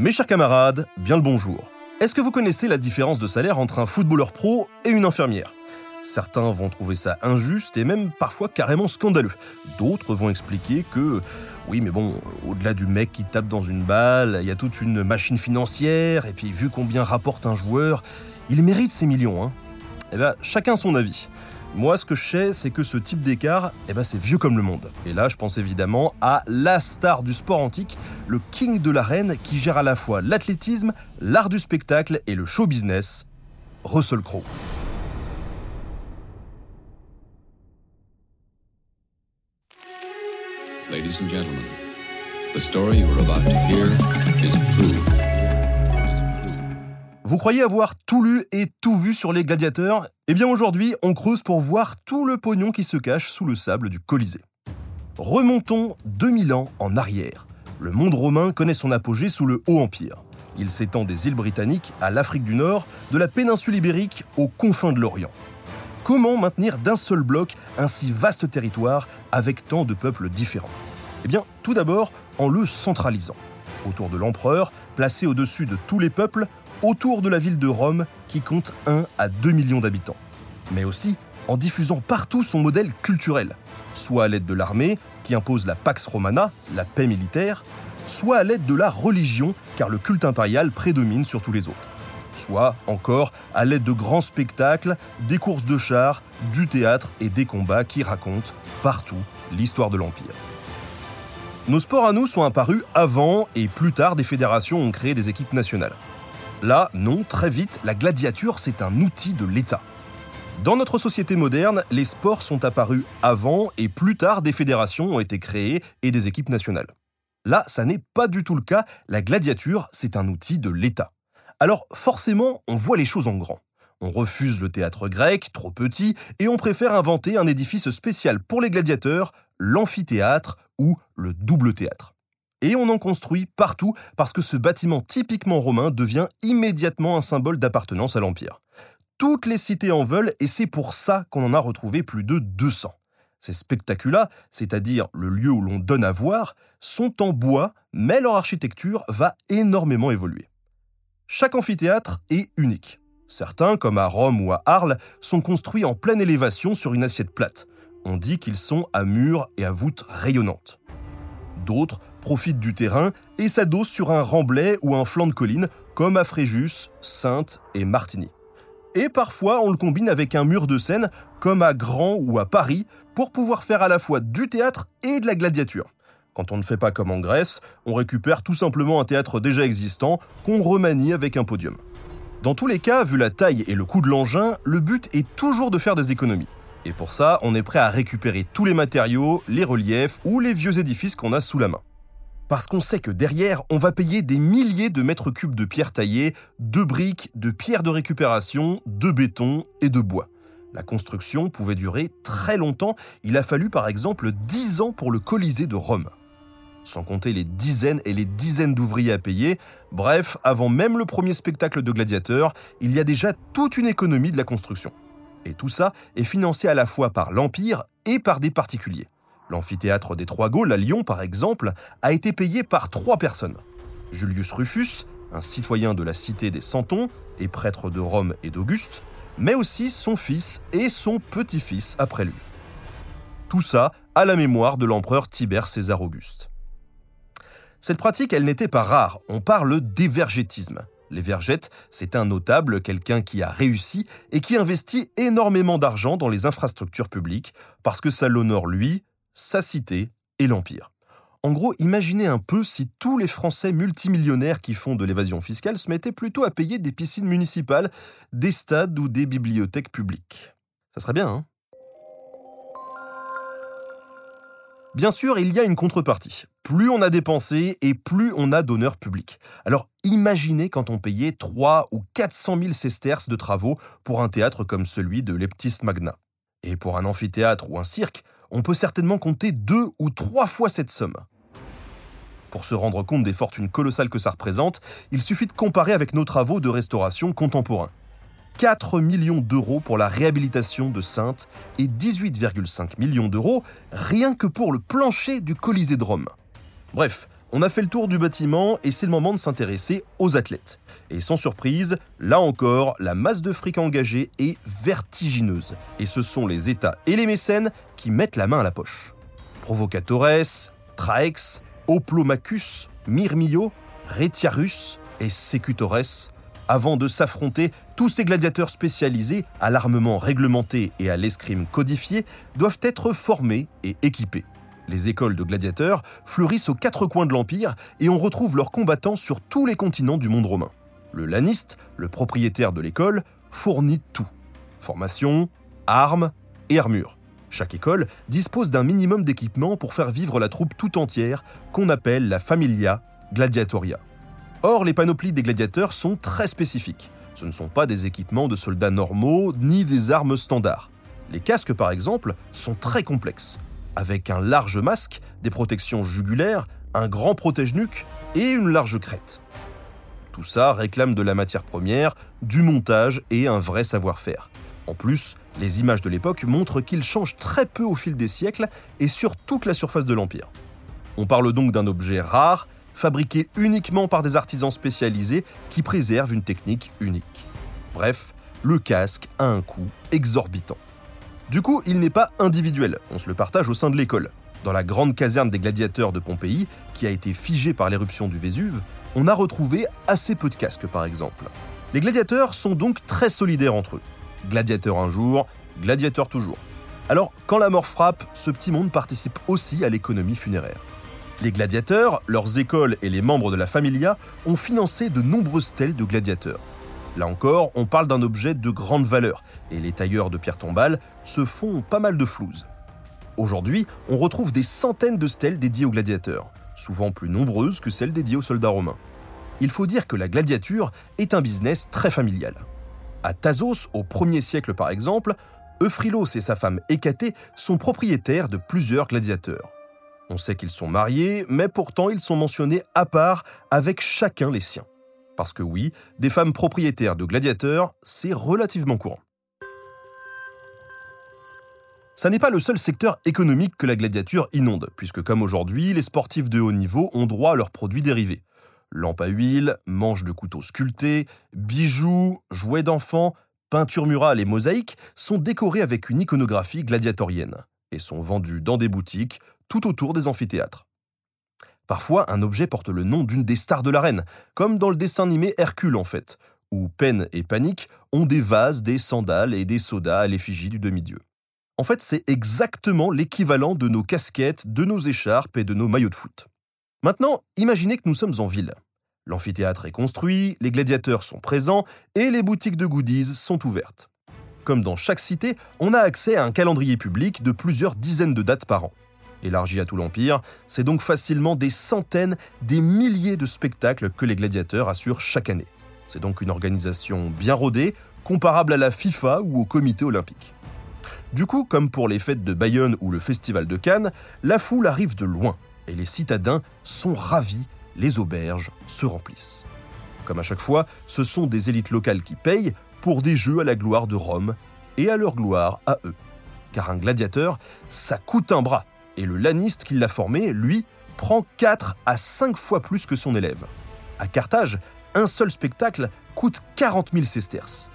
Mes chers camarades, bien le bonjour. Est-ce que vous connaissez la différence de salaire entre un footballeur pro et une infirmière? Certains vont trouver ça injuste et même parfois carrément scandaleux. D'autres vont expliquer que, oui, mais bon, au-delà du mec qui tape dans une balle, il y a toute une machine financière, et puis vu combien rapporte un joueur, il mérite ses millions. Hein. Eh bien, chacun son avis. Moi, ce que je sais, c'est que ce type d'écart, eh ben, c'est vieux comme le monde. Et là, je pense évidemment à la star du sport antique, le king de l'arène qui gère à la fois l'athlétisme, l'art du spectacle et le show business, Russell Crowe. Vous croyez avoir tout lu et tout vu sur les gladiateurs? Eh bien aujourd'hui, on creuse pour voir tout le pognon qui se cache sous le sable du Colisée. Remontons 2000 ans en arrière. Le monde romain connaît son apogée sous le Haut Empire. Il s'étend des îles britanniques à l'Afrique du Nord, de la péninsule ibérique aux confins de l'Orient. Comment maintenir d'un seul bloc un si vaste territoire avec tant de peuples différents? Eh bien, tout d'abord en le centralisant. Autour de l'empereur, placé au-dessus de tous les peuples, autour de la ville de Rome qui compte 1 à 2 millions d'habitants. Mais aussi en diffusant partout son modèle culturel, soit à l'aide de l'armée qui impose la Pax Romana, la paix militaire, soit à l'aide de la religion car le culte impérial prédomine sur tous les autres, soit encore à l'aide de grands spectacles, des courses de chars, du théâtre et des combats qui racontent partout l'histoire de l'Empire. Nos sports à nous sont apparus avant et plus tard des fédérations ont créé des équipes nationales. Là, non, très vite, la gladiature, c'est un outil de l'État. Dans notre société moderne, les sports sont apparus avant et plus tard des fédérations ont été créées et des équipes nationales. Là, ça n'est pas du tout le cas, la gladiature, c'est un outil de l'État. Alors forcément, on voit les choses en grand. On refuse le théâtre grec, trop petit, et on préfère inventer un édifice spécial pour les gladiateurs, l'amphithéâtre ou le double théâtre. Et on en construit partout parce que ce bâtiment typiquement romain devient immédiatement un symbole d'appartenance à l'Empire. Toutes les cités en veulent et c'est pour ça qu'on en a retrouvé plus de 200. Ces spectacula, c'est-à-dire le lieu où l'on donne à voir, sont en bois, mais leur architecture va énormément évoluer. Chaque amphithéâtre est unique. Certains, comme à Rome ou à Arles, sont construits en pleine élévation sur une assiette plate. On dit qu'ils sont à murs et à voûtes rayonnantes. D'autres profitent du terrain et s'adossent sur un remblai ou un flanc de colline, comme à Fréjus, Sainte et Martigny. Et parfois, on le combine avec un mur de scène, comme à Grand ou à Paris, pour pouvoir faire à la fois du théâtre et de la gladiature. Quand on ne fait pas comme en Grèce, on récupère tout simplement un théâtre déjà existant qu'on remanie avec un podium. Dans tous les cas, vu la taille et le coût de l'engin, le but est toujours de faire des économies. Et pour ça, on est prêt à récupérer tous les matériaux, les reliefs ou les vieux édifices qu'on a sous la main. Parce qu'on sait que derrière, on va payer des milliers de mètres cubes de pierre taillée, de briques, de pierres de récupération, de béton et de bois. La construction pouvait durer très longtemps, il a fallu par exemple 10 ans pour le Colisée de Rome. Sans compter les dizaines et les dizaines d'ouvriers à payer, bref, avant même le premier spectacle de gladiateurs, il y a déjà toute une économie de la construction. Et tout ça est financé à la fois par l'Empire et par des particuliers. L'amphithéâtre des Trois Gaules à Lyon, par exemple, a été payé par trois personnes. Julius Rufus, un citoyen de la cité des Santons et prêtre de Rome et d'Auguste, mais aussi son fils et son petit-fils après lui. Tout ça à la mémoire de l'empereur Tibère César Auguste. Cette pratique, elle n'était pas rare, on parle d'évergétisme. Les c'est un notable, quelqu'un qui a réussi et qui investit énormément d'argent dans les infrastructures publiques parce que ça l'honore lui, sa cité et l'Empire. En gros, imaginez un peu si tous les Français multimillionnaires qui font de l'évasion fiscale se mettaient plutôt à payer des piscines municipales, des stades ou des bibliothèques publiques. Ça serait bien, hein? Bien sûr, il y a une contrepartie. Plus on a dépensé et plus on a d'honneur public. Alors imaginez quand on payait 3 ou 400 000 sesterces de travaux pour un théâtre comme celui de Leptis Magna. Et pour un amphithéâtre ou un cirque, on peut certainement compter deux ou trois fois cette somme. Pour se rendre compte des fortunes colossales que ça représente, il suffit de comparer avec nos travaux de restauration contemporains. 4 millions d'euros pour la réhabilitation de Sainte et 18,5 millions d'euros rien que pour le plancher du Colisée de Rome. Bref, on a fait le tour du bâtiment et c'est le moment de s'intéresser aux athlètes. Et sans surprise, là encore, la masse de fric engagée est vertigineuse. Et ce sont les États et les mécènes qui mettent la main à la poche. Provocatores, Traex, Oplomachus, Myrmio, Retiarus et Secutores avant de s'affronter, tous ces gladiateurs spécialisés à l'armement réglementé et à l'escrime codifié doivent être formés et équipés. Les écoles de gladiateurs fleurissent aux quatre coins de l'Empire et on retrouve leurs combattants sur tous les continents du monde romain. Le laniste, le propriétaire de l'école, fournit tout. Formation, armes et armure. Chaque école dispose d'un minimum d'équipement pour faire vivre la troupe tout entière, qu'on appelle la familia gladiatoria. Or, les panoplies des gladiateurs sont très spécifiques. Ce ne sont pas des équipements de soldats normaux ni des armes standards. Les casques, par exemple, sont très complexes, avec un large masque, des protections jugulaires, un grand protège-nuque et une large crête. Tout ça réclame de la matière première, du montage et un vrai savoir-faire. En plus, les images de l'époque montrent qu'ils changent très peu au fil des siècles et sur toute la surface de l'Empire. On parle donc d'un objet rare fabriqué uniquement par des artisans spécialisés qui préservent une technique unique. Bref, le casque a un coût exorbitant. Du coup, il n'est pas individuel, on se le partage au sein de l'école. Dans la grande caserne des gladiateurs de Pompéi, qui a été figée par l'éruption du Vésuve, on a retrouvé assez peu de casques par exemple. Les gladiateurs sont donc très solidaires entre eux. Gladiateur un jour, gladiateur toujours. Alors, quand la mort frappe, ce petit monde participe aussi à l'économie funéraire. Les gladiateurs, leurs écoles et les membres de la familia ont financé de nombreuses stèles de gladiateurs. Là encore, on parle d'un objet de grande valeur, et les tailleurs de pierre tombale se font pas mal de flouses. Aujourd'hui, on retrouve des centaines de stèles dédiées aux gladiateurs, souvent plus nombreuses que celles dédiées aux soldats romains. Il faut dire que la gladiature est un business très familial. À Thasos, au 1er siècle par exemple, Euphrylos et sa femme Hécatée sont propriétaires de plusieurs gladiateurs. On sait qu'ils sont mariés, mais pourtant ils sont mentionnés à part avec chacun les siens. Parce que oui, des femmes propriétaires de gladiateurs, c'est relativement courant. Ça n'est pas le seul secteur économique que la gladiature inonde, puisque comme aujourd'hui, les sportifs de haut niveau ont droit à leurs produits dérivés. Lampes à huile, manches de couteaux sculptés, bijoux, jouets d'enfants, peintures murales et mosaïques sont décorés avec une iconographie gladiatorienne et sont vendus dans des boutiques tout autour des amphithéâtres. Parfois, un objet porte le nom d'une des stars de l'arène, comme dans le dessin animé Hercule en fait, où Peine et Panique ont des vases, des sandales et des sodas à l'effigie du demi-dieu. En fait, c'est exactement l'équivalent de nos casquettes, de nos écharpes et de nos maillots de foot. Maintenant, imaginez que nous sommes en ville. L'amphithéâtre est construit, les gladiateurs sont présents et les boutiques de goodies sont ouvertes. Comme dans chaque cité, on a accès à un calendrier public de plusieurs dizaines de dates par an élargi à tout l'Empire, c'est donc facilement des centaines, des milliers de spectacles que les gladiateurs assurent chaque année. C'est donc une organisation bien rodée, comparable à la FIFA ou au comité olympique. Du coup, comme pour les fêtes de Bayonne ou le festival de Cannes, la foule arrive de loin et les citadins sont ravis, les auberges se remplissent. Comme à chaque fois, ce sont des élites locales qui payent pour des jeux à la gloire de Rome et à leur gloire à eux. Car un gladiateur, ça coûte un bras et le laniste qui l'a formé, lui, prend 4 à 5 fois plus que son élève. À Carthage, un seul spectacle coûte 40 000 sesterces.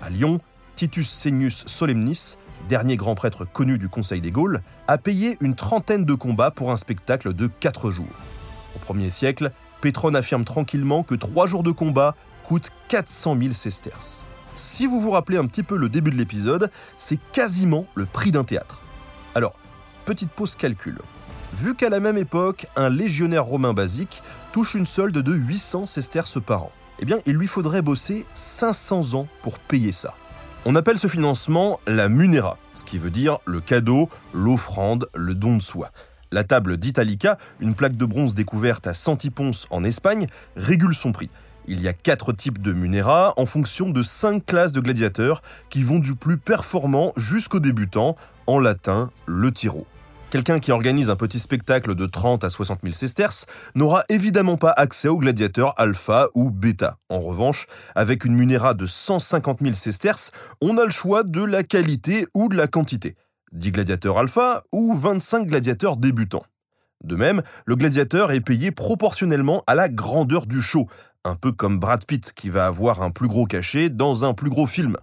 À Lyon, Titus Senius Solemnis, dernier grand prêtre connu du Conseil des Gaules, a payé une trentaine de combats pour un spectacle de 4 jours. Au 1er siècle, Pétron affirme tranquillement que 3 jours de combat coûtent 400 000 sesterces. Si vous vous rappelez un petit peu le début de l'épisode, c'est quasiment le prix d'un théâtre. Alors, petite pause calcul. Vu qu'à la même époque, un légionnaire romain basique touche une solde de 800 sesterces par an, eh bien, il lui faudrait bosser 500 ans pour payer ça. On appelle ce financement la munera, ce qui veut dire le cadeau, l'offrande, le don de soi. La table d'Italica, une plaque de bronze découverte à Santiponce en Espagne, régule son prix. Il y a quatre types de munera en fonction de cinq classes de gladiateurs qui vont du plus performant jusqu'au débutant, en latin le tiro. Quelqu'un qui organise un petit spectacle de 30 à 60 000 sesterces n'aura évidemment pas accès au gladiateur alpha ou bêta. En revanche, avec une munera de 150 000 sesterces, on a le choix de la qualité ou de la quantité. 10 gladiateurs alpha ou 25 gladiateurs débutants. De même, le gladiateur est payé proportionnellement à la grandeur du show, un peu comme Brad Pitt qui va avoir un plus gros cachet dans un plus gros film.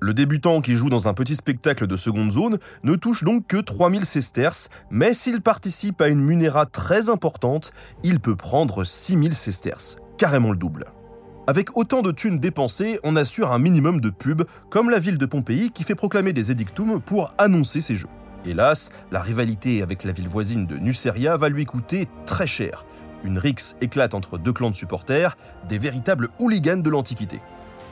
Le débutant qui joue dans un petit spectacle de seconde zone ne touche donc que 3000 sesterces, mais s'il participe à une munéra très importante, il peut prendre 6000 sesterces, carrément le double. Avec autant de thunes dépensées, on assure un minimum de pub, comme la ville de Pompéi qui fait proclamer des édictums pour annoncer ses jeux. Hélas, la rivalité avec la ville voisine de Nuceria va lui coûter très cher. Une rixe éclate entre deux clans de supporters, des véritables hooligans de l'Antiquité.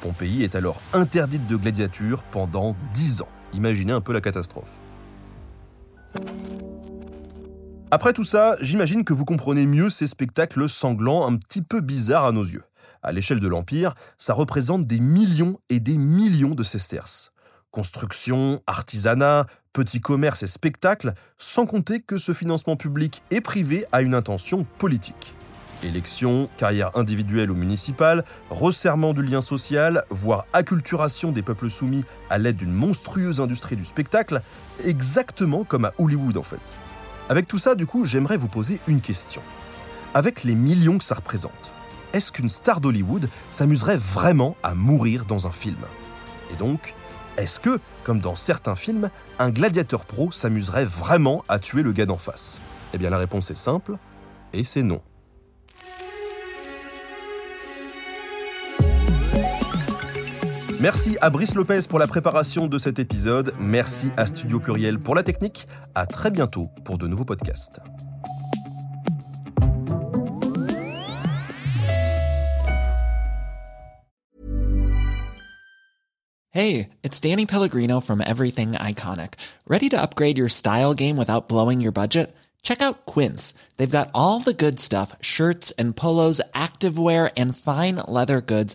Pompéi est alors interdite de gladiature pendant 10 ans. Imaginez un peu la catastrophe. Après tout ça, j'imagine que vous comprenez mieux ces spectacles sanglants un petit peu bizarres à nos yeux. À l'échelle de l'Empire, ça représente des millions et des millions de sesterces. Construction, artisanat, petits commerces et spectacles, sans compter que ce financement public et privé a une intention politique. Élections, carrière individuelle ou municipale, resserrement du lien social, voire acculturation des peuples soumis à l'aide d'une monstrueuse industrie du spectacle, exactement comme à Hollywood en fait. Avec tout ça, du coup, j'aimerais vous poser une question. Avec les millions que ça représente, est-ce qu'une star d'Hollywood s'amuserait vraiment à mourir dans un film? Et donc, est-ce que, comme dans certains films, un gladiateur pro s'amuserait vraiment à tuer le gars d'en face? Eh bien la réponse est simple, et c'est non. Merci à Brice Lopez pour la préparation de cet épisode. Merci à Studio Pluriel pour la technique. À très bientôt pour de nouveaux podcasts. Hey, it's Danny Pellegrino from Everything Iconic. Ready to upgrade your style game without blowing your budget? Check out Quince. They've got all the good stuff shirts and polos, activewear, and fine leather goods,